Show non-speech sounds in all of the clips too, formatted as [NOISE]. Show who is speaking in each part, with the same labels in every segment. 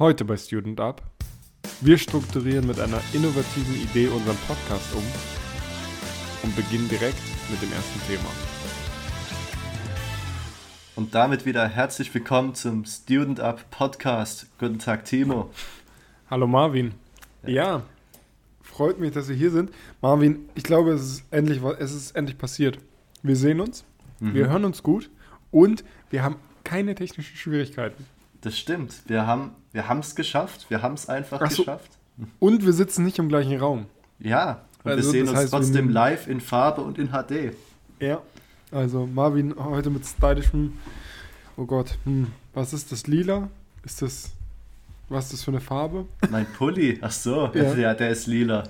Speaker 1: Heute bei Student Up. Wir strukturieren mit einer innovativen Idee unseren Podcast um und beginnen direkt mit dem ersten Thema.
Speaker 2: Und damit wieder herzlich willkommen zum Student Up Podcast. Guten Tag, Timo.
Speaker 1: Hallo Marvin. Ja. ja, freut mich, dass Sie hier sind. Marvin, ich glaube, es ist endlich, es ist endlich passiert. Wir sehen uns, mhm. wir hören uns gut und wir haben keine technischen Schwierigkeiten.
Speaker 2: Das stimmt. Wir haben wir es geschafft. Wir haben es einfach so. geschafft.
Speaker 1: Und wir sitzen nicht im gleichen Raum.
Speaker 2: Ja, und also, wir sehen uns heißt, trotzdem live in Farbe und in HD.
Speaker 1: Ja, also Marvin heute mit stylischem. Oh Gott, hm, was ist das? Lila? Ist das. Was ist das für eine Farbe?
Speaker 2: Mein Pulli, ach so, ja, ja der ist lila.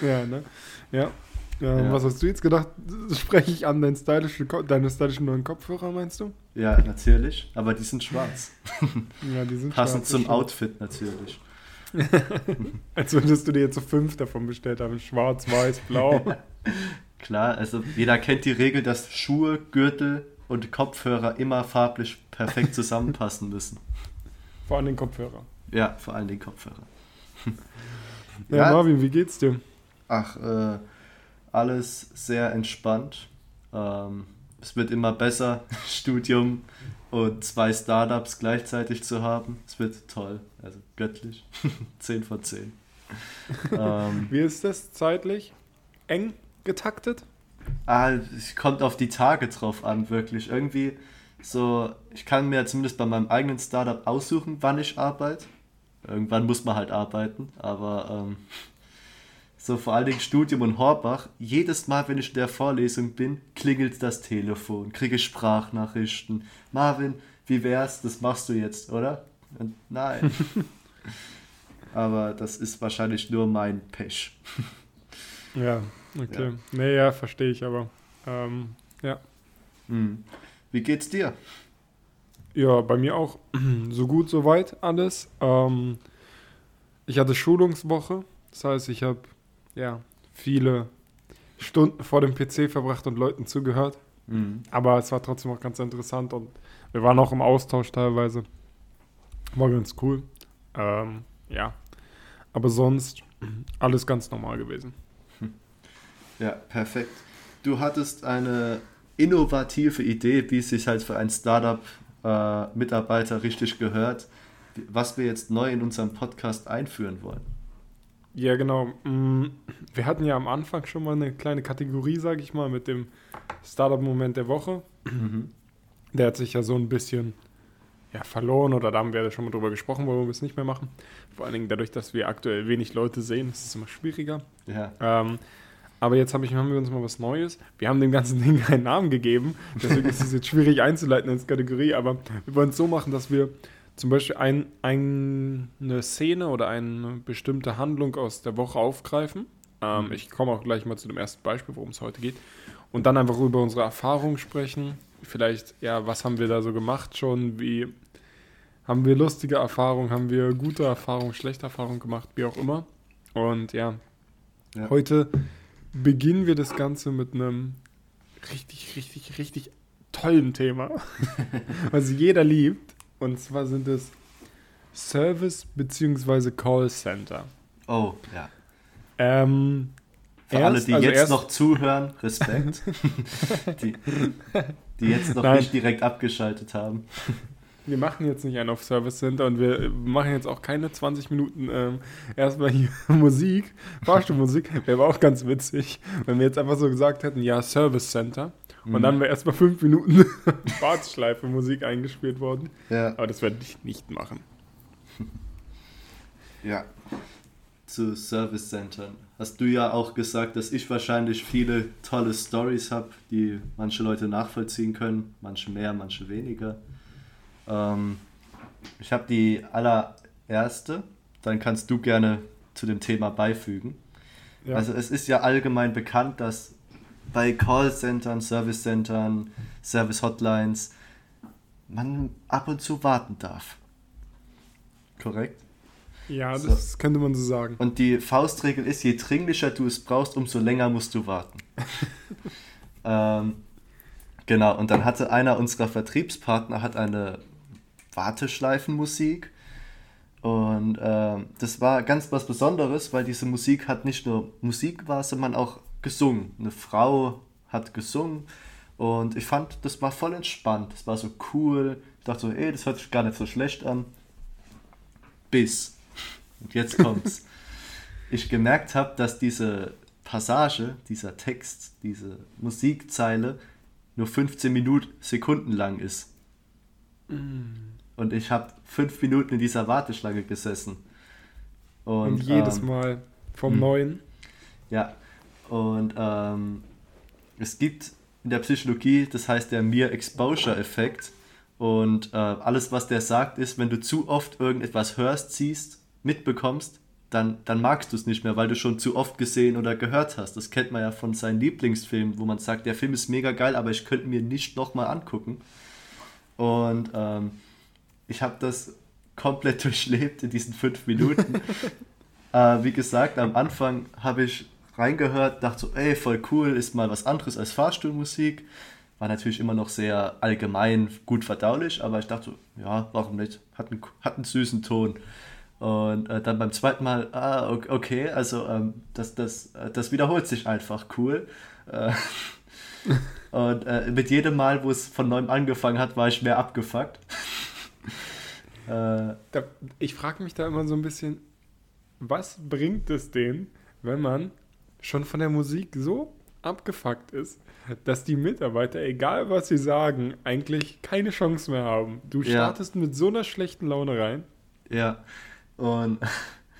Speaker 1: Ja, ne? Ja. Ja, ja. Was hast du jetzt gedacht? Spreche ich an deinen stylischen, deine stylischen neuen Kopfhörer, meinst du?
Speaker 2: Ja, natürlich. Aber die sind schwarz. [LAUGHS] ja, die sind Passend schwarz. zum Outfit natürlich. [LAUGHS]
Speaker 1: Als würdest du dir jetzt so fünf davon bestellt haben. Schwarz, weiß, blau. [LAUGHS]
Speaker 2: Klar, also jeder kennt die Regel, dass Schuhe, Gürtel und Kopfhörer immer farblich perfekt zusammenpassen müssen.
Speaker 1: Vor allem den Kopfhörer.
Speaker 2: Ja, vor allem den Kopfhörer.
Speaker 1: Ja, ja, Marvin, wie geht's dir?
Speaker 2: Ach, äh, alles sehr entspannt. Ähm, es wird immer besser, [LAUGHS] Studium und zwei Startups gleichzeitig zu haben. Es wird toll, also göttlich. [LAUGHS] 10 von 10.
Speaker 1: ähm, Wie ist das zeitlich? Eng getaktet?
Speaker 2: Ah, es kommt auf die Tage drauf an, wirklich. Irgendwie so, ich kann mir zumindest bei meinem eigenen Startup aussuchen, wann ich arbeite. Irgendwann muss man halt arbeiten, aber ähm, so vor allen Dingen Studium und Horbach, jedes Mal, wenn ich in der Vorlesung bin, klingelt das Telefon, kriege Sprachnachrichten. Marvin, wie wär's? Das machst du jetzt, oder? Und nein. [LAUGHS] Aber das ist wahrscheinlich nur mein Pech. [LAUGHS]
Speaker 1: ja, okay. Ja. Nee, ja, verstehe ich aber. Ähm, ja.
Speaker 2: Hm. Wie geht's dir?
Speaker 1: Ja, bei mir auch [CLEARS THROAT] so gut, so weit alles. Ähm, ich hatte Schulungswoche. Das heißt, ich habe ja, viele Stunden vor dem PC verbracht und Leuten zugehört. Mhm. Aber es war trotzdem auch ganz interessant und wir waren auch im Austausch teilweise. War ganz cool. Ähm, ja. Aber sonst alles ganz normal gewesen.
Speaker 2: Ja, perfekt. Du hattest eine innovative Idee, wie es sich halt für einen Startup-Mitarbeiter äh, richtig gehört, was wir jetzt neu in unserem Podcast einführen wollen.
Speaker 1: Ja, genau. Mm, wir hatten ja am Anfang schon mal eine kleine Kategorie, sage ich mal, mit dem Startup-Moment der Woche. Mhm. Der hat sich ja so ein bisschen ja, verloren oder da haben wir ja schon mal drüber gesprochen, warum wir es nicht mehr machen. Vor allen Dingen dadurch, dass wir aktuell wenig Leute sehen, ist es immer schwieriger. Ja. Ähm, aber jetzt hab ich, haben wir uns mal was Neues. Wir haben dem ganzen [LAUGHS] Ding keinen Namen gegeben, deswegen ist es jetzt schwierig einzuleiten als Kategorie, aber wir wollen es so machen, dass wir zum Beispiel ein, ein, eine Szene oder eine bestimmte Handlung aus der Woche aufgreifen. Ähm, mhm. Ich komme auch gleich mal zu dem ersten Beispiel, worum es heute geht. Und dann einfach über unsere Erfahrungen sprechen. Vielleicht, ja, was haben wir da so gemacht schon? Wie haben wir lustige Erfahrungen? Haben wir gute Erfahrungen, schlechte Erfahrungen gemacht? Wie auch immer. Und ja, ja. heute beginnen wir das Ganze mit einem richtig, richtig, richtig tollen Thema, [LAUGHS] was jeder liebt. Und zwar sind es Service bzw. Call Center.
Speaker 2: Oh, ja. Ähm, Für erst, alle, die also jetzt noch zuhören, Respekt. [LAUGHS] die, die jetzt noch Nein. nicht direkt abgeschaltet haben.
Speaker 1: Wir machen jetzt nicht einen auf Service Center und wir machen jetzt auch keine 20 Minuten ähm, erstmal hier [LAUGHS] Musik, Fahrstuhlmusik. Wäre auch ganz witzig, wenn wir jetzt einfach so gesagt hätten, ja, Service Center. Und dann mhm. wäre erstmal fünf Minuten [LAUGHS] Warteschleife Musik eingespielt worden. Ja. Aber das werde ich nicht machen. [LAUGHS]
Speaker 2: Ja. Zu Service Centern. Hast du ja auch gesagt, dass ich wahrscheinlich viele tolle Stories habe, die manche Leute nachvollziehen können, manche mehr, manche weniger. Ähm, ich habe die allererste, dann kannst du gerne zu dem Thema beifügen. Ja. Also es ist ja allgemein bekannt, dass bei Callcentern, Servicecentern, Service-Hotlines man ab und zu warten darf. Korrekt?
Speaker 1: Ja, so. das könnte man so sagen.
Speaker 2: Und die Faustregel ist, je dringlicher du es brauchst, umso länger musst du warten. [LAUGHS] ähm, genau, und dann hatte einer unserer Vertriebspartner hat eine Warteschleifenmusik und Und äh, das war ganz was Besonderes, weil diese Musik hat nicht nur Musik war, sondern auch gesungen. Eine Frau hat gesungen und ich fand, das war voll entspannt. Das war so cool. Ich dachte so, ey, das hört sich gar nicht so schlecht an. Bis. Und jetzt kommt's. [LAUGHS] ich gemerkt habe, dass diese Passage, dieser Text, diese Musikzeile nur 15 Minuten, Sekunden lang ist. Mm. Und ich habe fünf Minuten in dieser Warteschlange gesessen.
Speaker 1: Und, und jedes ähm, Mal vom mh. Neuen.
Speaker 2: Ja. Und ähm, es gibt in der Psychologie, das heißt der Mere Exposure Effekt. Und äh, alles, was der sagt, ist, wenn du zu oft irgendetwas hörst, siehst, mitbekommst, dann, dann magst du es nicht mehr, weil du schon zu oft gesehen oder gehört hast. Das kennt man ja von seinen Lieblingsfilmen, wo man sagt, der Film ist mega geil, aber ich könnte mir nicht nochmal angucken. Und ähm, ich habe das komplett [LAUGHS] durchlebt in diesen fünf Minuten. [LAUGHS] äh, wie gesagt, am Anfang habe ich reingehört, dachte so, ey, voll cool, ist mal was anderes als Fahrstuhlmusik. War natürlich immer noch sehr allgemein gut verdaulich, aber ich dachte so, ja, warum nicht? Hat einen, hat einen süßen Ton. Und äh, dann beim zweiten Mal, ah, okay, also ähm, das, das, äh, das wiederholt sich einfach cool. Äh, [LAUGHS] und äh, mit jedem Mal, wo es von neuem angefangen hat, war ich mehr abgefuckt. [LAUGHS]
Speaker 1: Äh, da, ich frage mich da immer so ein bisschen, was bringt es denen, wenn man schon von der Musik so abgefuckt ist, dass die Mitarbeiter, egal was sie sagen, eigentlich keine Chance mehr haben. Du startest ja. mit so einer schlechten Laune rein.
Speaker 2: Ja, und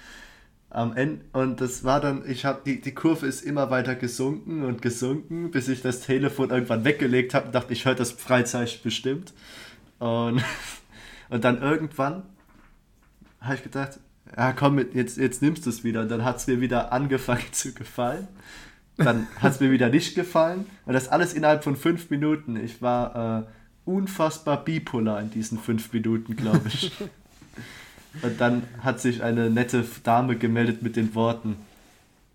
Speaker 2: [LAUGHS] am Ende, und das war dann, ich habe, die, die Kurve ist immer weiter gesunken und gesunken, bis ich das Telefon irgendwann weggelegt habe und dachte, ich höre das Freizeichen bestimmt. Und, [LAUGHS] und dann irgendwann habe ich gedacht, ja komm, jetzt, jetzt nimmst du es wieder. Und dann hat es mir wieder angefangen [LAUGHS] zu gefallen. Dann hat es mir wieder nicht gefallen. Und das alles innerhalb von fünf Minuten. Ich war äh, unfassbar bipolar in diesen fünf Minuten, glaube ich. [LAUGHS] Und dann hat sich eine nette Dame gemeldet mit den Worten: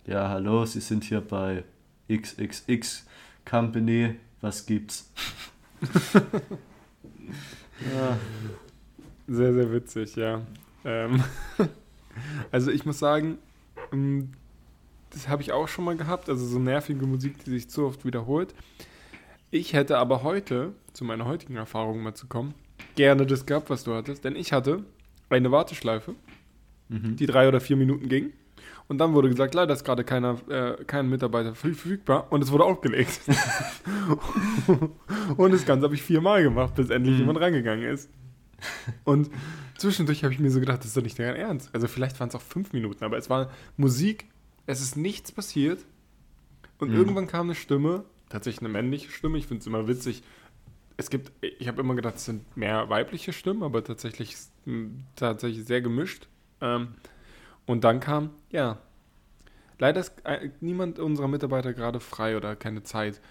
Speaker 2: Ja, hallo, Sie sind hier bei XXX Company. Was gibt's?
Speaker 1: ja. [LAUGHS] Sehr, sehr witzig, ja. Ähm. Also ich muss sagen, ähm, das habe ich auch schon mal gehabt, also so nervige Musik, die sich zu oft wiederholt. Ich hätte aber heute, zu meiner heutigen Erfahrung mal zu kommen, gerne das gehabt, was du hattest, denn ich hatte eine Warteschleife, mhm. die drei oder vier Minuten ging. Und dann wurde gesagt, leider ist gerade keiner, äh, kein Mitarbeiter verfügbar und es wurde aufgelegt. [LAUGHS] und das Ganze habe ich viermal gemacht, bis endlich mhm. jemand reingegangen ist. Und zwischendurch habe ich mir so gedacht, das ist doch nicht dein Ernst. Also vielleicht waren es auch fünf Minuten, aber es war Musik, es ist nichts passiert. Und mhm. irgendwann kam eine Stimme, tatsächlich eine männliche Stimme. Ich finde es immer witzig. Es gibt, ich habe immer gedacht, es sind mehr weibliche Stimmen, aber tatsächlich, tatsächlich sehr gemischt. Ähm, und dann kam, ja, leider ist äh, niemand unserer Mitarbeiter gerade frei oder keine Zeit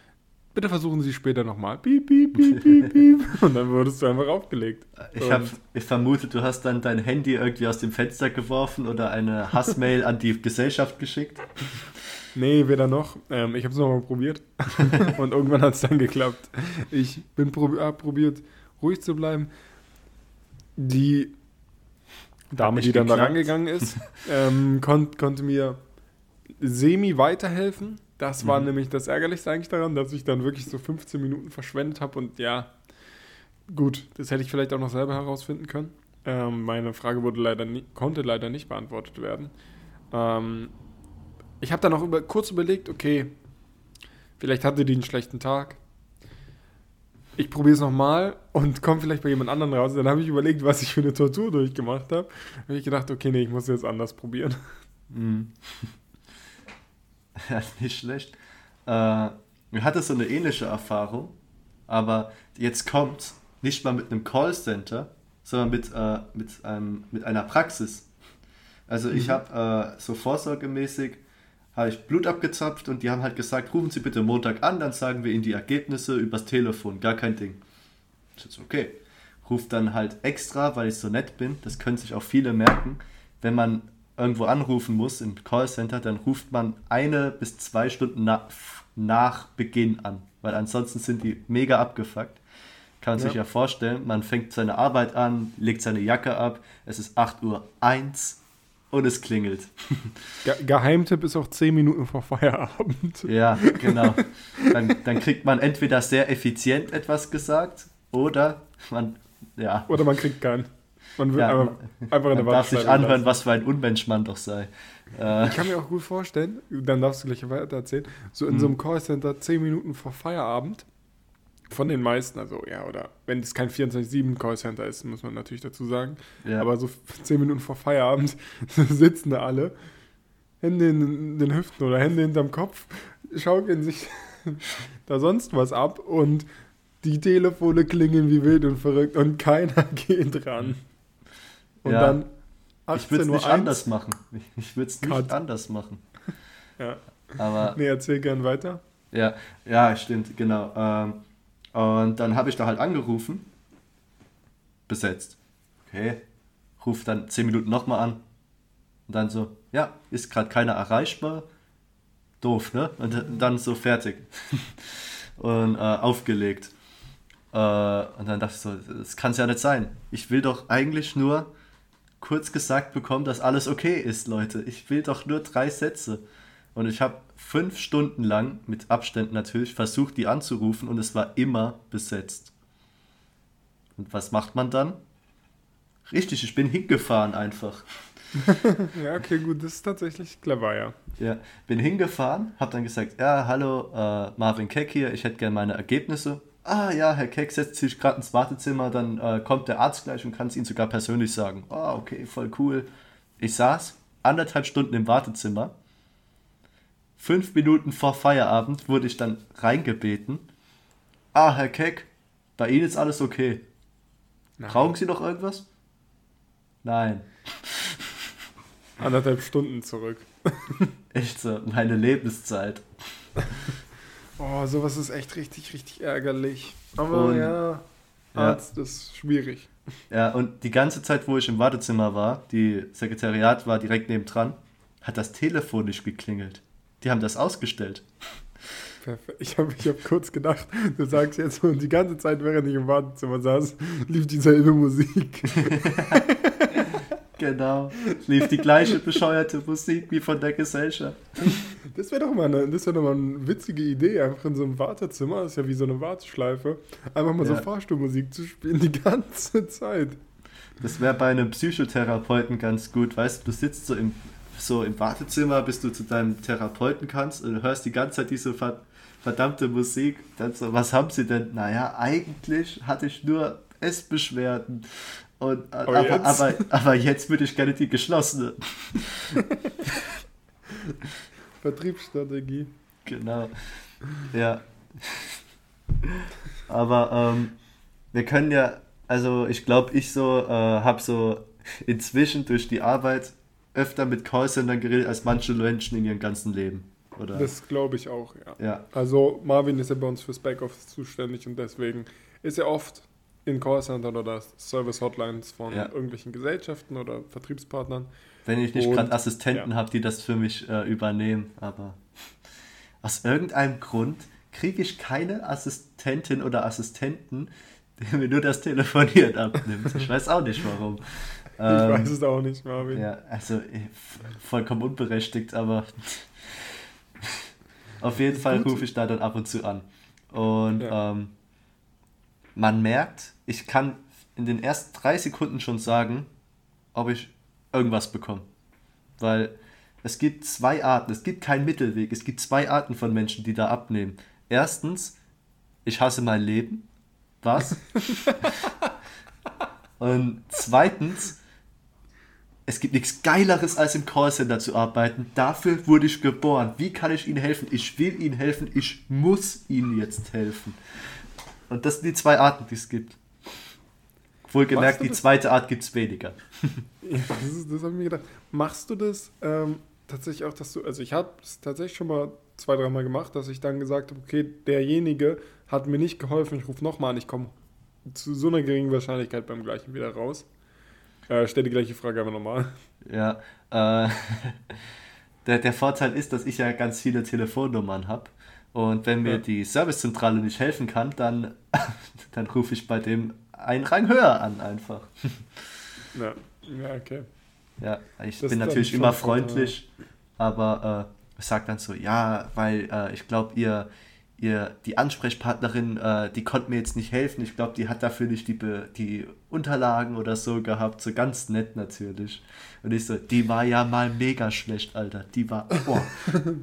Speaker 1: bitte versuchen Sie später nochmal. Piep, piep, piep, piep, piep. [LAUGHS] Und dann wurdest du einfach aufgelegt.
Speaker 2: Ich, hab, ich vermute, du hast dann dein Handy irgendwie aus dem Fenster geworfen oder eine Hassmail an die Gesellschaft geschickt. [LAUGHS]
Speaker 1: Nee, weder noch. Ähm, ich habe es nochmal probiert. [LAUGHS] Und irgendwann hat es dann geklappt. Ich bin prob hab probiert, ruhig zu bleiben. Die Dame, die dann geklappt. da rangegangen ist, ähm, kon konnte mir semi weiterhelfen das war mhm. nämlich das Ärgerlichste eigentlich daran, dass ich dann wirklich so 15 Minuten verschwendet habe und ja, gut, das hätte ich vielleicht auch noch selber herausfinden können. Ähm, meine Frage wurde leider nie, konnte leider nicht beantwortet werden. Ähm, ich habe dann auch über, kurz überlegt, okay, vielleicht hatte die einen schlechten Tag. Ich probiere es nochmal und komme vielleicht bei jemand anderem raus. Dann habe ich überlegt, was ich für eine Tortur durchgemacht habe. Habe ich gedacht, okay, nee, ich muss jetzt anders probieren. Mhm. [LAUGHS]
Speaker 2: Ja, nicht schlecht. Äh, ich hatte so eine ähnliche Erfahrung, aber jetzt kommt nicht mal mit einem Callcenter, sondern mit, äh, mit, einem, mit einer Praxis. Also ich mhm. habe äh, so vorsorgemäßig habe ich Blut abgezapft und die haben halt gesagt, rufen Sie bitte Montag an, dann sagen wir Ihnen die Ergebnisse übers Telefon, gar kein Ding. Ich so, okay. Ruft dann halt extra, weil ich so nett bin, das können sich auch viele merken, wenn man irgendwo anrufen muss im Callcenter, dann ruft man eine bis zwei Stunden nach, nach Beginn an, weil ansonsten sind die mega abgefuckt. kann sich ja. ja vorstellen, man fängt seine Arbeit an, legt seine Jacke ab, es ist 8 Uhr 1 und es klingelt. [LAUGHS]
Speaker 1: Ge Geheimtipp ist auch 10 Minuten vor Feierabend.
Speaker 2: Ja, genau. [LAUGHS] Dann, dann kriegt man entweder sehr effizient etwas gesagt oder man, ja.
Speaker 1: Oder man kriegt keinen. Man
Speaker 2: will ja, einfach, einfach in der darf sich anhören, lassen. was für ein Unmensch man doch sei.
Speaker 1: Äh, ich kann mir auch gut vorstellen, dann darfst du gleich weiter erzählen, so in hm. so einem Callcenter 10 Minuten vor Feierabend von den meisten, also ja, oder wenn es kein 24-7 Callcenter ist, muss man natürlich dazu sagen. Ja. Aber so 10 Minuten vor Feierabend [LAUGHS] sitzen da alle, Hände in den Hüften oder Hände hinterm Kopf, schaukeln sich [LAUGHS] da sonst was ab und die Telefone klingen wie wild und verrückt und keiner [LAUGHS] geht ran.
Speaker 2: Und ja. dann ich würde es nicht 1. anders machen. Ich würde es nicht Cut. anders machen.
Speaker 1: ja. Aber. Nee, erzähl gern weiter.
Speaker 2: Ja, ja, stimmt, genau. Ähm, und dann habe ich da halt angerufen. Besetzt. Okay. Ruf dann 10 Minuten nochmal an. Und dann so, ja, ist gerade keiner erreichbar. Doof, ne? Und dann so fertig. [LAUGHS] und äh, aufgelegt. Äh, und dann dachte ich so, das kann es ja nicht sein. Ich will doch eigentlich nur kurz gesagt bekommen, dass alles okay ist, Leute. Ich will doch nur drei Sätze. Und ich habe fünf Stunden lang, mit Abständen natürlich, versucht, die anzurufen und es war immer besetzt. Und was macht man dann? Richtig, ich bin hingefahren einfach. [LAUGHS]
Speaker 1: ja, okay, gut, das ist tatsächlich clever, ja.
Speaker 2: Ja, bin hingefahren, hab dann gesagt, ja, hallo, äh, Marvin Keck hier, ich hätte gerne meine Ergebnisse. Ah ja, Herr Keck setzt sich gerade ins Wartezimmer, dann äh, kommt der Arzt gleich und kann es Ihnen sogar persönlich sagen. Ah, oh, okay, voll cool. Ich saß anderthalb Stunden im Wartezimmer Fünf Minuten vor Feierabend wurde ich dann reingebeten. Ah, Herr Keck, bei Ihnen ist alles okay. Nein. Brauchen Sie noch irgendwas? Nein.
Speaker 1: Anderthalb Stunden zurück. [LAUGHS]
Speaker 2: echt so, meine Lebenszeit.
Speaker 1: Oh, sowas ist echt richtig, richtig ärgerlich. Aber und, ja, Arzt ja. ist schwierig.
Speaker 2: Ja, und die ganze Zeit, wo ich im Wartezimmer war, die Sekretariat war direkt nebendran, hat das Telefon nicht geklingelt. Die haben das ausgestellt.
Speaker 1: Perfekt. Ich habe ich hab kurz gedacht, du sagst jetzt, und die ganze Zeit, während ich im Wartezimmer saß, lief dieselbe Musik. [LAUGHS]
Speaker 2: genau. Lief die gleiche bescheuerte Musik wie von der Gesellschaft.
Speaker 1: Das wäre doch, mal eine, wär doch mal eine witzige Idee, einfach in so einem Wartezimmer, das ist ja wie so eine Warteschleife, einfach mal ja. so Fahrstuhlmusik zu spielen die ganze Zeit.
Speaker 2: Das wäre bei einem Psychotherapeuten ganz gut, weißt du, du sitzt so im so im Wartezimmer, bis du zu deinem Therapeuten kannst und hörst die ganze Zeit diese verdammte Musik. Dann so, was haben sie denn? Naja, eigentlich hatte ich nur Essbeschwerden. Und, aber, aber, jetzt? Aber, aber jetzt würde ich gerne die geschlossene. [LAUGHS]
Speaker 1: Vertriebsstrategie.
Speaker 2: Genau. Ja. Aber ähm, wir können ja, also ich glaube, ich so äh, habe so inzwischen durch die Arbeit öfter mit Callcentern geredet als manche Menschen in ihrem ganzen Leben. Oder?
Speaker 1: Das glaube ich auch, ja.
Speaker 2: ja.
Speaker 1: Also Marvin ist ja bei uns fürs Backoffice zuständig und deswegen ist er oft in Callcentern oder Service-Hotlines von ja. irgendwelchen Gesellschaften oder Vertriebspartnern.
Speaker 2: Wenn ich nicht gerade Assistenten ja. habe, die das für mich äh, übernehmen, aber [LAUGHS] aus irgendeinem Grund kriege ich keine Assistentin oder Assistenten, der mir nur das Telefonieren abnimmt. Ich weiß auch nicht warum. [LAUGHS]
Speaker 1: Ich ähm, weiß es auch nicht, Marvin.
Speaker 2: Ja, also eh, vollkommen unberechtigt, aber [LAUGHS] auf jeden Fall rufe ich da dann ab und zu an. Und ja. ähm, man merkt, ich kann in den ersten drei Sekunden schon sagen, ob ich irgendwas bekomme. Weil es gibt zwei Arten, es gibt keinen Mittelweg, es gibt zwei Arten von Menschen, die da abnehmen. Erstens, ich hasse mein Leben. Was? [LAUGHS] und zweitens, es gibt nichts Geileres, als im Callcenter zu arbeiten. Dafür wurde ich geboren. Wie kann ich Ihnen helfen? Ich will Ihnen helfen. Ich muss Ihnen jetzt helfen. Und das sind die zwei Arten, die es gibt. Wohlgemerkt, die zweite Art gibt es weniger. [LAUGHS]
Speaker 1: Ja, das, das habe ich mir gedacht. Machst du das ähm, tatsächlich auch, dass du, also ich habe es tatsächlich schon mal zwei, dreimal gemacht, dass ich dann gesagt habe, okay, derjenige hat mir nicht geholfen, ich rufe nochmal an, ich komme zu so einer geringen Wahrscheinlichkeit beim gleichen wieder raus. Äh, stell die gleiche Frage aber nochmal.
Speaker 2: Ja, äh, [LAUGHS] der, der Vorteil ist, dass ich ja ganz viele Telefonnummern habe. Und wenn mir ja. die Servicezentrale nicht helfen kann, dann, [LAUGHS] dann rufe ich bei dem einen Rang höher an einfach. [LAUGHS]
Speaker 1: Ja, ja okay.
Speaker 2: Ja, ich das bin natürlich immer freundlich, aber äh, ich sage dann so, ja, weil äh, ich glaube, ihr, ihr, die Ansprechpartnerin, äh, die konnte mir jetzt nicht helfen. Ich glaube, die hat dafür nicht die, die Unterlagen oder so gehabt. So ganz nett natürlich. Und ich so, die war ja mal mega schlecht, Alter. Die war, boah. [LAUGHS]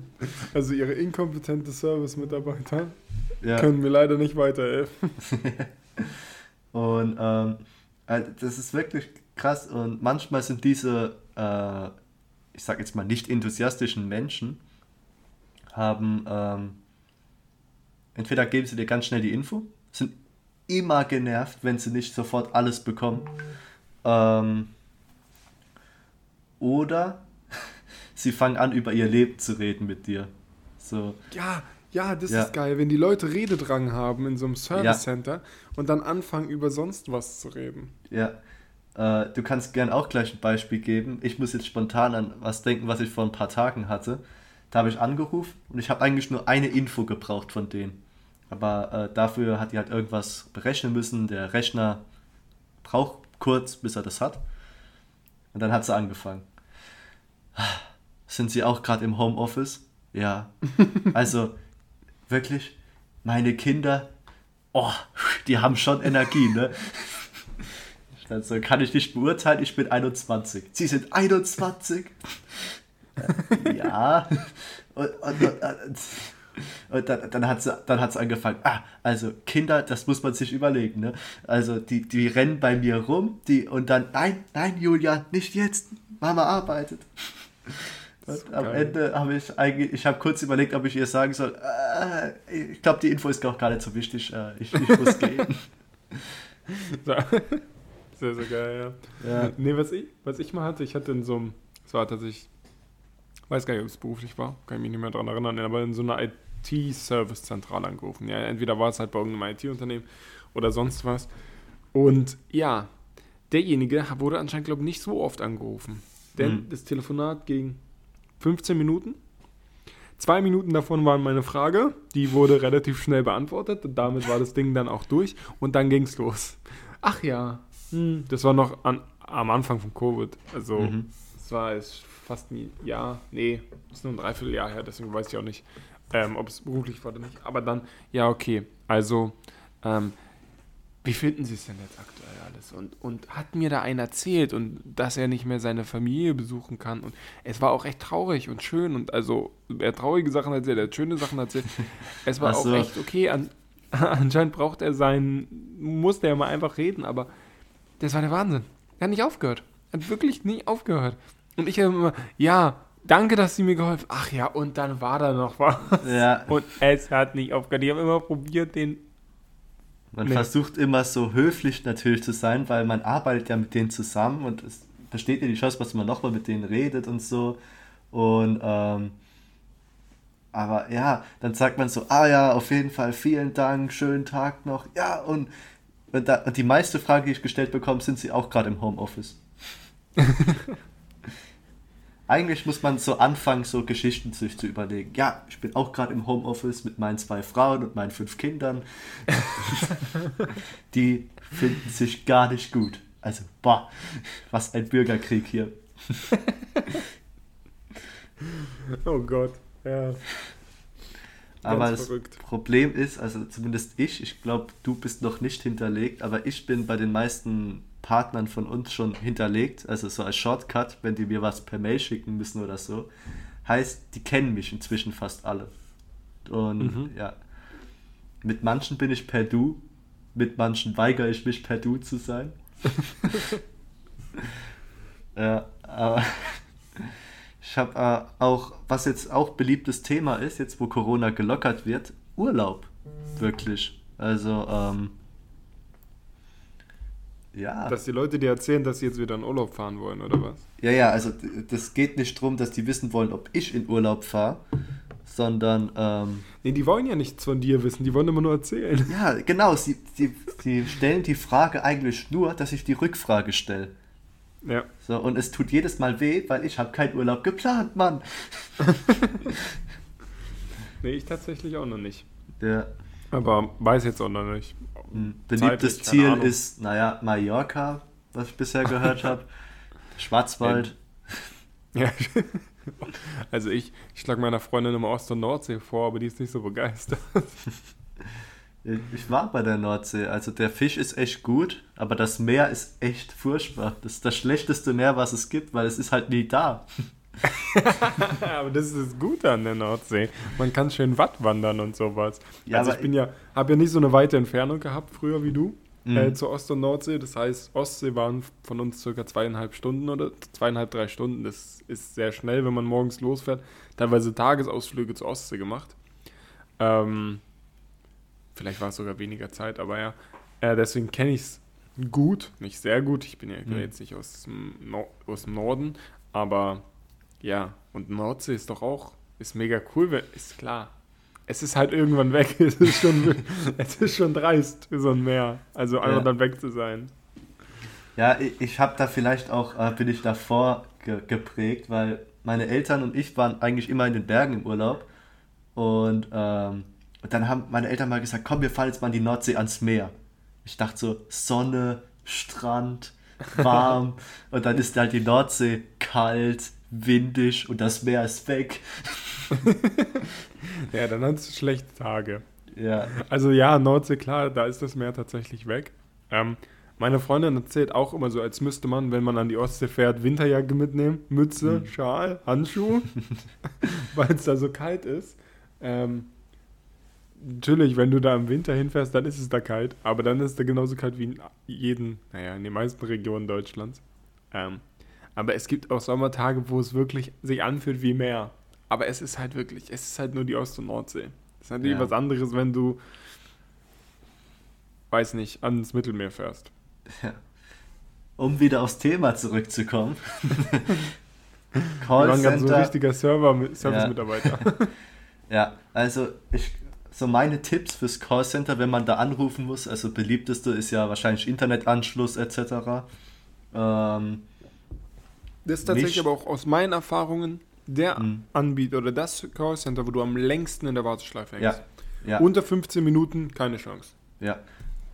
Speaker 1: Also ihre inkompetente Service-Mitarbeiter ja. können mir leider nicht weiterhelfen. [LAUGHS]
Speaker 2: Und ähm, also das ist wirklich krass. Und manchmal sind diese, äh, ich sag jetzt mal, nicht enthusiastischen Menschen, haben, ähm, entweder geben sie dir ganz schnell die Info, sind immer genervt, wenn sie nicht sofort alles bekommen. Ähm, oder [LAUGHS] sie fangen an, über ihr Leben zu reden mit dir. So.
Speaker 1: Ja, ja, das ja. ist geil, wenn die Leute Rededrang haben in so einem Service Center ja. und dann anfangen, über sonst was zu reden.
Speaker 2: Ja. Äh, du kannst gern auch gleich ein Beispiel geben. Ich muss jetzt spontan an was denken, was ich vor ein paar Tagen hatte. Da habe ich angerufen und ich habe eigentlich nur eine Info gebraucht von denen. Aber äh, dafür hat die halt irgendwas berechnen müssen. Der Rechner braucht kurz, bis er das hat. Und dann hat sie angefangen. Sind Sie auch gerade im Homeoffice? Ja. [LAUGHS] Also, wirklich, meine Kinder, oh, die haben schon Energie, ne? Also kann ich nicht beurteilen, ich bin 21. Sie sind 21? [LAUGHS] ja. Und, und, und, und dann, dann hat sie dann hat's angefangen. Ah, also Kinder, das muss man sich überlegen, ne? Also die, die rennen bei mir rum, die und dann, nein, nein, Julia, nicht jetzt. Mama arbeitet. Und am geil. Ende habe ich eigentlich, ich habe kurz überlegt, ob ich ihr sagen soll, äh, ich glaube, die Info ist auch gar nicht so wichtig, äh, ich, ich muss [LAUGHS] gehen.
Speaker 1: Sehr, sehr geil, ja. ja. Nee, was ich, was ich mal hatte, ich hatte in so einem, es war tatsächlich, weiß gar nicht, ob es beruflich war, kann ich mich nicht mehr daran erinnern, aber in so einer IT-Service-Zentrale angerufen. Ja, entweder war es halt bei irgendeinem IT-Unternehmen oder sonst was. Und ja, derjenige wurde anscheinend, glaube ich, nicht so oft angerufen. Denn mhm. das Telefonat ging 15 Minuten. Zwei Minuten davon waren meine Frage, die wurde relativ schnell beantwortet und damit war das Ding dann auch durch und dann ging es los. Ach ja, hm, das war noch an, am Anfang von Covid. Also, mhm. es war jetzt fast ein Jahr. Nee, es ist nur ein Dreivierteljahr her, deswegen weiß ich auch nicht, ähm, ob es beruflich war oder nicht. Aber dann, ja, okay. Also, ähm, wie finden Sie es denn jetzt aktuell alles? Und, und hat mir da einer erzählt und dass er nicht mehr seine Familie besuchen kann. Und es war auch echt traurig und schön. Und also, er hat traurige Sachen erzählt, er hat schöne Sachen erzählt. Es war so. auch echt okay. An, [LAUGHS] anscheinend braucht er seinen, musste er mal einfach reden, aber das war der Wahnsinn. Er hat nicht aufgehört. Er hat wirklich nie aufgehört. Und ich habe immer, ja, danke, dass Sie mir geholfen Ach ja, und dann war da noch was. Ja. Und es hat nicht aufgehört. Ich habe immer probiert, den.
Speaker 2: Man nee. versucht immer so höflich natürlich zu sein, weil man arbeitet ja mit denen zusammen und es besteht ja die Chance, dass man nochmal mit denen redet und so. Und, ähm, aber ja, dann sagt man so, ah ja, auf jeden Fall vielen Dank, schönen Tag noch. Ja, und und, da, und die meiste Frage, die ich gestellt bekomme, sind sie auch gerade im Homeoffice. [LAUGHS] Eigentlich muss man so anfangen, so Geschichten sich zu überlegen. Ja, ich bin auch gerade im Homeoffice mit meinen zwei Frauen und meinen fünf Kindern. [LAUGHS] die finden sich gar nicht gut. Also, boah, was ein Bürgerkrieg hier. [LAUGHS]
Speaker 1: oh Gott, ja.
Speaker 2: Aber das verrückt. Problem ist, also zumindest ich, ich glaube, du bist noch nicht hinterlegt, aber ich bin bei den meisten Partnern von uns schon hinterlegt, also so als Shortcut, wenn die mir was per Mail schicken müssen oder so. Heißt, die kennen mich inzwischen fast alle. Und mhm. ja, mit manchen bin ich per Du, mit manchen weigere ich mich per Du zu sein. [LAUGHS] ja, aber [LAUGHS] ich habe äh, auch, was jetzt auch beliebtes Thema ist, jetzt wo Corona gelockert wird, Urlaub. Wirklich. Also, ähm,
Speaker 1: ja. Dass die Leute dir erzählen, dass sie jetzt wieder in Urlaub fahren wollen, oder was?
Speaker 2: Ja, ja, also das geht nicht darum, dass die wissen wollen, ob ich in Urlaub fahre, sondern. Ähm,
Speaker 1: nee, die wollen ja nichts von dir wissen, die wollen immer nur erzählen.
Speaker 2: Ja, genau, sie, sie, sie stellen die Frage eigentlich nur, dass ich die Rückfrage stelle. Ja. So, und es tut jedes Mal weh, weil ich habe keinen Urlaub geplant, Mann. [LAUGHS]
Speaker 1: nee, ich tatsächlich auch noch nicht.
Speaker 2: Ja.
Speaker 1: Aber weiß jetzt auch noch nicht.
Speaker 2: Ein beliebtes
Speaker 1: Zeitlich,
Speaker 2: Ziel ist, naja, Mallorca, was ich bisher gehört habe. [LAUGHS] Schwarzwald. [LAUGHS]
Speaker 1: Ja. Also ich, ich schlage meiner Freundin immer Ost- und Nordsee vor, aber die ist nicht so begeistert. [LAUGHS]
Speaker 2: Ich war bei der Nordsee. Also der Fisch ist echt gut, aber das Meer ist echt furchtbar. Das ist das schlechteste Meer, was es gibt, weil es ist halt nie da. [LAUGHS]
Speaker 1: aber das ist das Gute an der Nordsee. Man kann schön Watt wandern und sowas.
Speaker 2: Ja,
Speaker 1: also ich bin ja, habe ja nicht so eine weite Entfernung gehabt früher wie du
Speaker 2: Mhm.
Speaker 1: äh, zur Ost- und Nordsee. Das heißt, Ostsee waren von uns circa zweieinhalb Stunden oder zweieinhalb, drei Stunden. Das ist sehr schnell, wenn man morgens losfährt. Teilweise Tagesausflüge zur Ostsee gemacht. Ähm, vielleicht war es sogar weniger Zeit, aber ja. Äh, deswegen kenne ich es gut, nicht sehr gut. Ich bin ja
Speaker 2: Mhm.
Speaker 1: jetzt nicht aus dem, Nor aus dem Norden, aber ja. Und Nordsee ist doch auch, ist mega cool, weil- ist klar. Es ist halt irgendwann weg. [LAUGHS] Es ist schon, es ist schon dreist für so ein Meer. Also einfach
Speaker 2: Ja.
Speaker 1: dann weg zu sein.
Speaker 2: Ja, ich, ich habe da vielleicht auch, äh, bin ich davor ge geprägt, weil meine Eltern und ich waren eigentlich immer in den Bergen im Urlaub. Und, ähm, und dann haben meine Eltern mal gesagt, komm, wir fahren jetzt mal in die Nordsee ans Meer. Ich dachte so, Sonne, Strand, warm. [LAUGHS] und dann ist halt die Nordsee kalt, windig und das Meer ist weg. [LAUGHS]
Speaker 1: Ja, dann hat es schlechte Tage.
Speaker 2: Ja,
Speaker 1: Also ja, Nordsee, klar, da ist das Meer tatsächlich weg. Ähm, meine Freundin erzählt auch immer so, als müsste man, wenn man an die Ostsee fährt, Winterjacke mitnehmen, Mütze,
Speaker 2: Mhm.
Speaker 1: Schal, Handschuhe, [LAUGHS] weil es da so kalt ist. Ähm, natürlich, wenn du da im Winter hinfährst, dann ist es da kalt, aber dann ist es da genauso kalt wie in jeden, naja, in den meisten Regionen Deutschlands. Ähm, aber es gibt auch Sommertage, wo es wirklich sich anfühlt wie Meer. Aber es ist halt wirklich, es ist halt nur die Ost- und Nordsee. Es ist natürlich
Speaker 2: Ja.
Speaker 1: was anderes, wenn du, weiß nicht, ans Mittelmeer fährst.
Speaker 2: um wieder aufs Thema zurückzukommen. [LAUGHS]
Speaker 1: Wir waren ganz so ein richtiger Server, Service-Mitarbeiter. [LAUGHS]
Speaker 2: Ja, also ich, so meine Tipps fürs Callcenter, wenn man da anrufen muss, also beliebteste ist ja wahrscheinlich Internetanschluss etc. Ähm,
Speaker 1: Das ist tatsächlich aber auch aus meinen Erfahrungen der
Speaker 2: Mhm.
Speaker 1: Anbieter oder das Callcenter, wo du am längsten in der Warteschleife hängst.
Speaker 2: ja, ja,
Speaker 1: Unter 15 Minuten keine Chance.
Speaker 2: ja.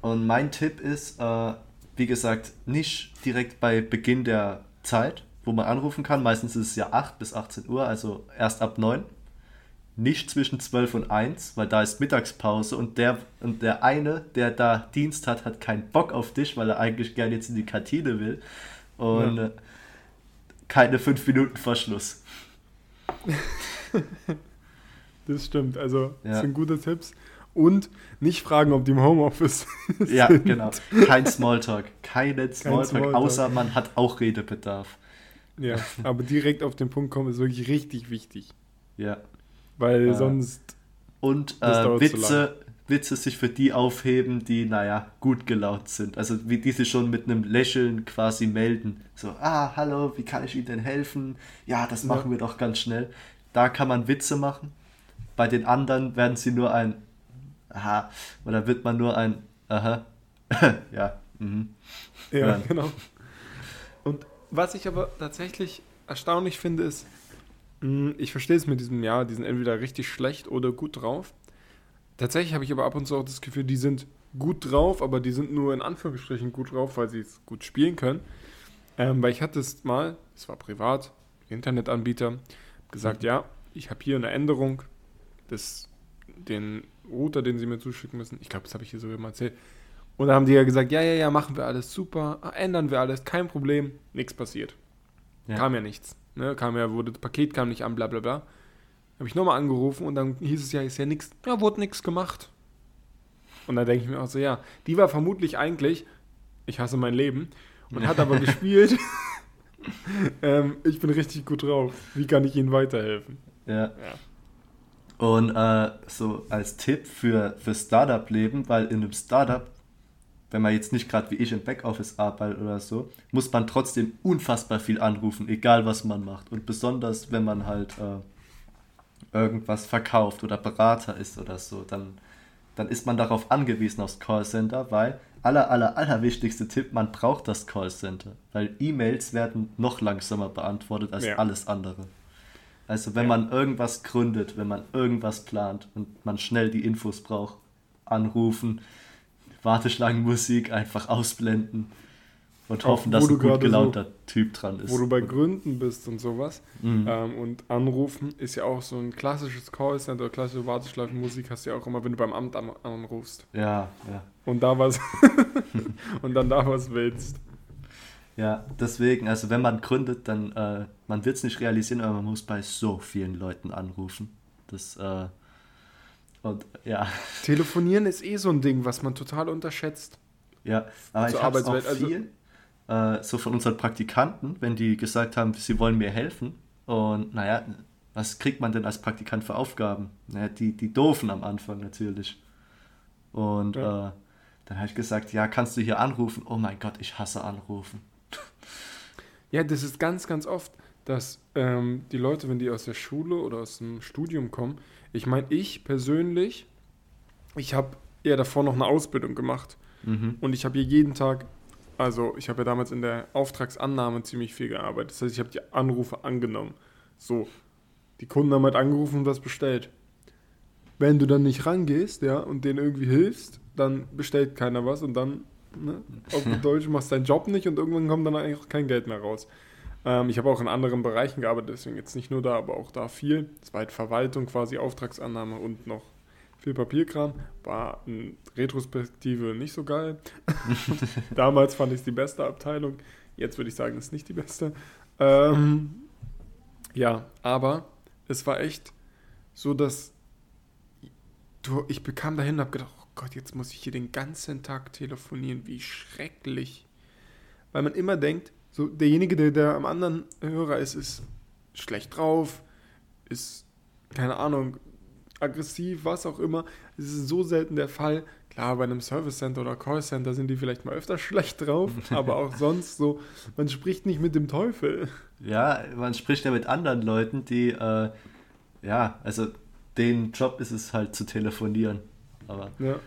Speaker 2: Und mein Tipp ist, äh, wie gesagt, nicht direkt bei Beginn der Zeit, wo man anrufen kann. Meistens ist es ja 8 bis 18 Uhr, also erst ab 9. Nicht zwischen 12 und 1, weil da ist Mittagspause und der, und der eine, der da Dienst hat, hat keinen Bock auf dich, weil er eigentlich gerne jetzt in die Kantine will. Und
Speaker 1: Ja.
Speaker 2: Keine 5 Minuten Verschluss. [LAUGHS]
Speaker 1: Das stimmt. Also, das
Speaker 2: Ja.
Speaker 1: sind gute Tipps. Und nicht fragen, ob die im Homeoffice [LAUGHS]
Speaker 2: Ja,
Speaker 1: sind.
Speaker 2: genau. Kein Smalltalk. Keinen Smalltalk,
Speaker 1: Smalltalk.
Speaker 2: außer man hat auch Redebedarf.
Speaker 1: Ja, [LAUGHS] aber direkt auf den Punkt kommen ist wirklich richtig wichtig.
Speaker 2: Ja.
Speaker 1: Weil
Speaker 2: Äh,
Speaker 1: sonst.
Speaker 2: Und
Speaker 1: Das
Speaker 2: äh, Witze, Witze sich für die aufheben, die, naja, gut gelaunt sind. Also wie die sich schon mit einem Lächeln quasi melden. So, ah, hallo, wie kann ich Ihnen denn helfen? Ja, das machen
Speaker 1: Ja.
Speaker 2: wir doch ganz schnell. Da kann man Witze machen. Bei den anderen werden sie nur ein Aha, oder wird man nur ein Aha. [LAUGHS] ja, mhm.
Speaker 1: Ja, genau. Und was ich aber tatsächlich erstaunlich finde, ist, mh, ich verstehe es mit diesem Jahr, die sind entweder richtig schlecht oder gut drauf. Tatsächlich habe ich aber ab und zu auch das Gefühl, die sind gut drauf, aber die sind nur in Anführungsstrichen gut drauf, weil sie es gut spielen können. Ähm, weil ich hatte es mal, es war privat, Internetanbieter, gesagt, ja, ich habe hier eine Änderung des, den Router, den sie mir zuschicken müssen. Ich glaube, das habe ich hier sogar mal erzählt. Und dann haben die ja gesagt, ja, ja, ja, machen wir alles super, ändern wir alles, kein Problem, nichts passiert.
Speaker 2: Ja.
Speaker 1: Kam ja nichts. Ne? Kam ja, wurde, das Paket kam nicht an, bla bla bla. Habe ich nochmal angerufen und dann hieß es ja, ist ja nichts, ja, wurde nichts gemacht. Und dann denke ich mir auch so, ja, die war vermutlich eigentlich, ich hasse mein Leben, und hat aber [LAUGHS] gespielt, [LAUGHS] ähm, ich bin richtig gut drauf, wie kann ich Ihnen weiterhelfen?
Speaker 2: Ja.
Speaker 1: Ja.
Speaker 2: Und äh, so als Tipp für, für Startup-Leben, weil in einem Startup, wenn man jetzt nicht gerade wie ich im Backoffice arbeitet oder so, muss man trotzdem unfassbar viel anrufen, egal was man macht. Und besonders, wenn man halt äh, irgendwas verkauft oder Berater ist oder so, dann, dann ist man darauf angewiesen aufs Callcenter, weil aller, aller, aller wichtigste Tipp, man braucht das Callcenter, weil E-Mails werden noch langsamer beantwortet als
Speaker 1: Ja.
Speaker 2: alles andere. Also wenn ja. man irgendwas gründet, wenn man irgendwas plant und man schnell die Infos braucht, anrufen, Warteschlangenmusik einfach ausblenden und hoffen, dass ein gut gelaunter so, Typ dran ist.
Speaker 1: Wo du bei Gründen bist und sowas. Mhm. Ähm, und anrufen ist ja auch so ein klassisches Callcenter, klassische Warteschleifenmusik hast du ja auch immer, wenn du beim Amt an, anrufst.
Speaker 2: Ja, ja.
Speaker 1: Und da was [LAUGHS] und dann da was willst.
Speaker 2: Ja, deswegen, also wenn man gründet, dann, äh, man wird es nicht realisieren, aber man muss bei so vielen Leuten anrufen. Das, äh, und ja.
Speaker 1: Telefonieren ist eh so ein Ding, was man total unterschätzt.
Speaker 2: Ja, aber ich habe auch also viel, äh, so von unseren Praktikanten, wenn die gesagt haben, sie wollen mir helfen. Und naja, was kriegt man denn als Praktikant für Aufgaben? Naja, die, die doofen am Anfang natürlich. Und ja. äh, dann habe ich gesagt, ja, kannst du hier anrufen? Oh mein Gott, ich hasse anrufen. [LAUGHS]
Speaker 1: Ja, das ist ganz, ganz oft, dass ähm, die Leute, wenn die aus der Schule oder aus dem Studium kommen, ich meine, ich persönlich, ich habe ja davor noch eine Ausbildung gemacht. Mhm. Und ich habe hier jeden Tag also ich habe ja damals in der Auftragsannahme ziemlich viel gearbeitet. Das heißt, ich habe die Anrufe angenommen. So, die Kunden haben halt angerufen und was bestellt. Wenn du dann nicht rangehst, ja, und denen irgendwie hilfst, dann bestellt keiner was und dann, ne, auf [LAUGHS] Deutsch machst deinen Job nicht und irgendwann kommt dann eigentlich auch kein Geld mehr raus. Ähm, ich habe auch in anderen Bereichen gearbeitet, deswegen jetzt nicht nur da, aber auch da viel. War halt Verwaltung quasi, Auftragsannahme und noch viel Papierkram. War in Retrospektive nicht so geil. [LAUGHS] Damals fand ich es die beste Abteilung. Jetzt würde ich sagen, es ist nicht die beste. Ähm, ja, aber es war echt so, dass du, ich bekam dahin und habe gedacht, oh Gott, jetzt muss ich hier den ganzen Tag telefonieren. Wie schrecklich. Weil man immer denkt, so derjenige, der, der am anderen Hörer ist, ist schlecht drauf, ist, keine Ahnung, aggressiv, was auch immer. Es ist so selten der Fall. Klar, bei einem Service Center oder Call Center sind die vielleicht mal öfter [LAUGHS] schlecht drauf, [LAUGHS] aber auch sonst so, man spricht nicht mit dem Teufel.
Speaker 2: Ja, man spricht ja mit anderen Leuten, die, äh, ja, also den Job ist es halt zu telefonieren. Aber ja.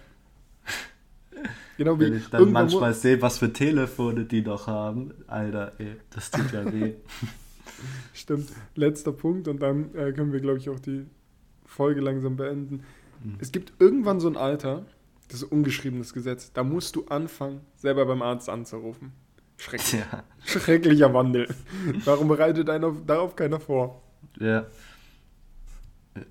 Speaker 2: genau wie wenn ich dann manchmal sehe, was für Telefone die noch haben, Alter, ey, das tut ja weh. [LAUGHS]
Speaker 1: Stimmt. Letzter Punkt und dann äh, können wir, glaube ich, auch die Folge langsam beenden. Mhm. Es gibt irgendwann so ein Alter, das ist ungeschriebenes Gesetz, da musst du anfangen, selber beim Arzt anzurufen. Schrecklich. Ja. Schrecklicher Wandel. Warum bereitet einer darauf keiner vor?
Speaker 2: Ja.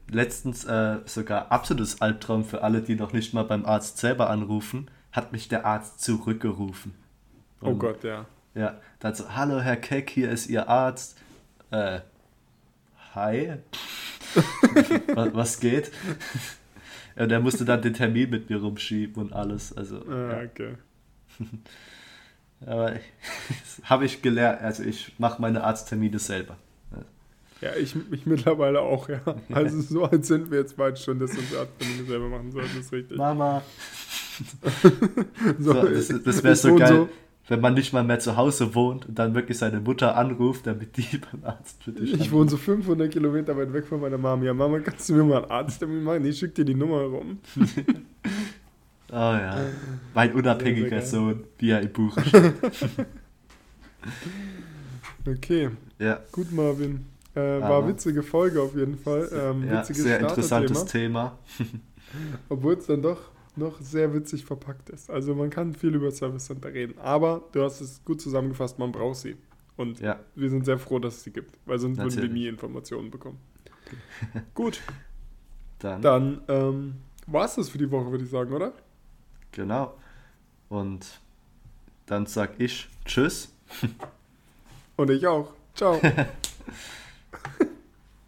Speaker 2: Letztens äh, sogar absolutes Albtraum für alle, die noch nicht mal beim Arzt selber anrufen, hat mich der Arzt zurückgerufen.
Speaker 1: Oh Und, oh Gott, ja.
Speaker 2: Ja, dann so, hallo Herr Keck, hier ist Ihr Arzt. Äh, hi. [LAUGHS] was, was, geht? [LAUGHS] Ja, der musste dann den Termin mit mir rumschieben und alles. Also, ah, ja. okay. [LAUGHS] Aber habe ich gelernt, also ich mache meine Arzttermine selber.
Speaker 1: Ja, ich, ich mittlerweile auch, ja. Also so alt sind wir jetzt bald schon, dass wir unsere Arzttermine selber machen sollten, ist richtig.
Speaker 2: Mama. so, das das wäre so geil. So, wenn man nicht mal mehr zu Hause wohnt und dann wirklich seine Mutter anruft, damit die [LAUGHS] beim Arzt
Speaker 1: für dich Ich wohne so 500 Kilometer weit weg von meiner Mama. Ja, Mama, kannst du mir mal einen Arzttermin machen? Ich schicke dir die Nummer rum.
Speaker 2: oh [LAUGHS] ja, mein unabhängiger Sohn, wie er im Buch [LAUGHS] steht.
Speaker 1: okay, ja. gut Marvin. Äh, war eine witzige Folge auf jeden Fall. Ähm,
Speaker 2: ja, sehr interessantes Thema.
Speaker 1: Obwohl es dann doch noch sehr witzig verpackt ist. Also man kann viel über Service Center reden, aber du hast es gut zusammengefasst, man braucht sie. Und ja. wir sind sehr froh, dass es sie gibt, weil sonst Natürlich. würden wir nie Informationen bekommen. Okay. [LAUGHS] gut. Dann, Dann ähm, war es das für die Woche, würde ich sagen, oder?
Speaker 2: Genau. Und dann sag ich Tschüss.
Speaker 1: Und ich auch. Ciao. [LAUGHS]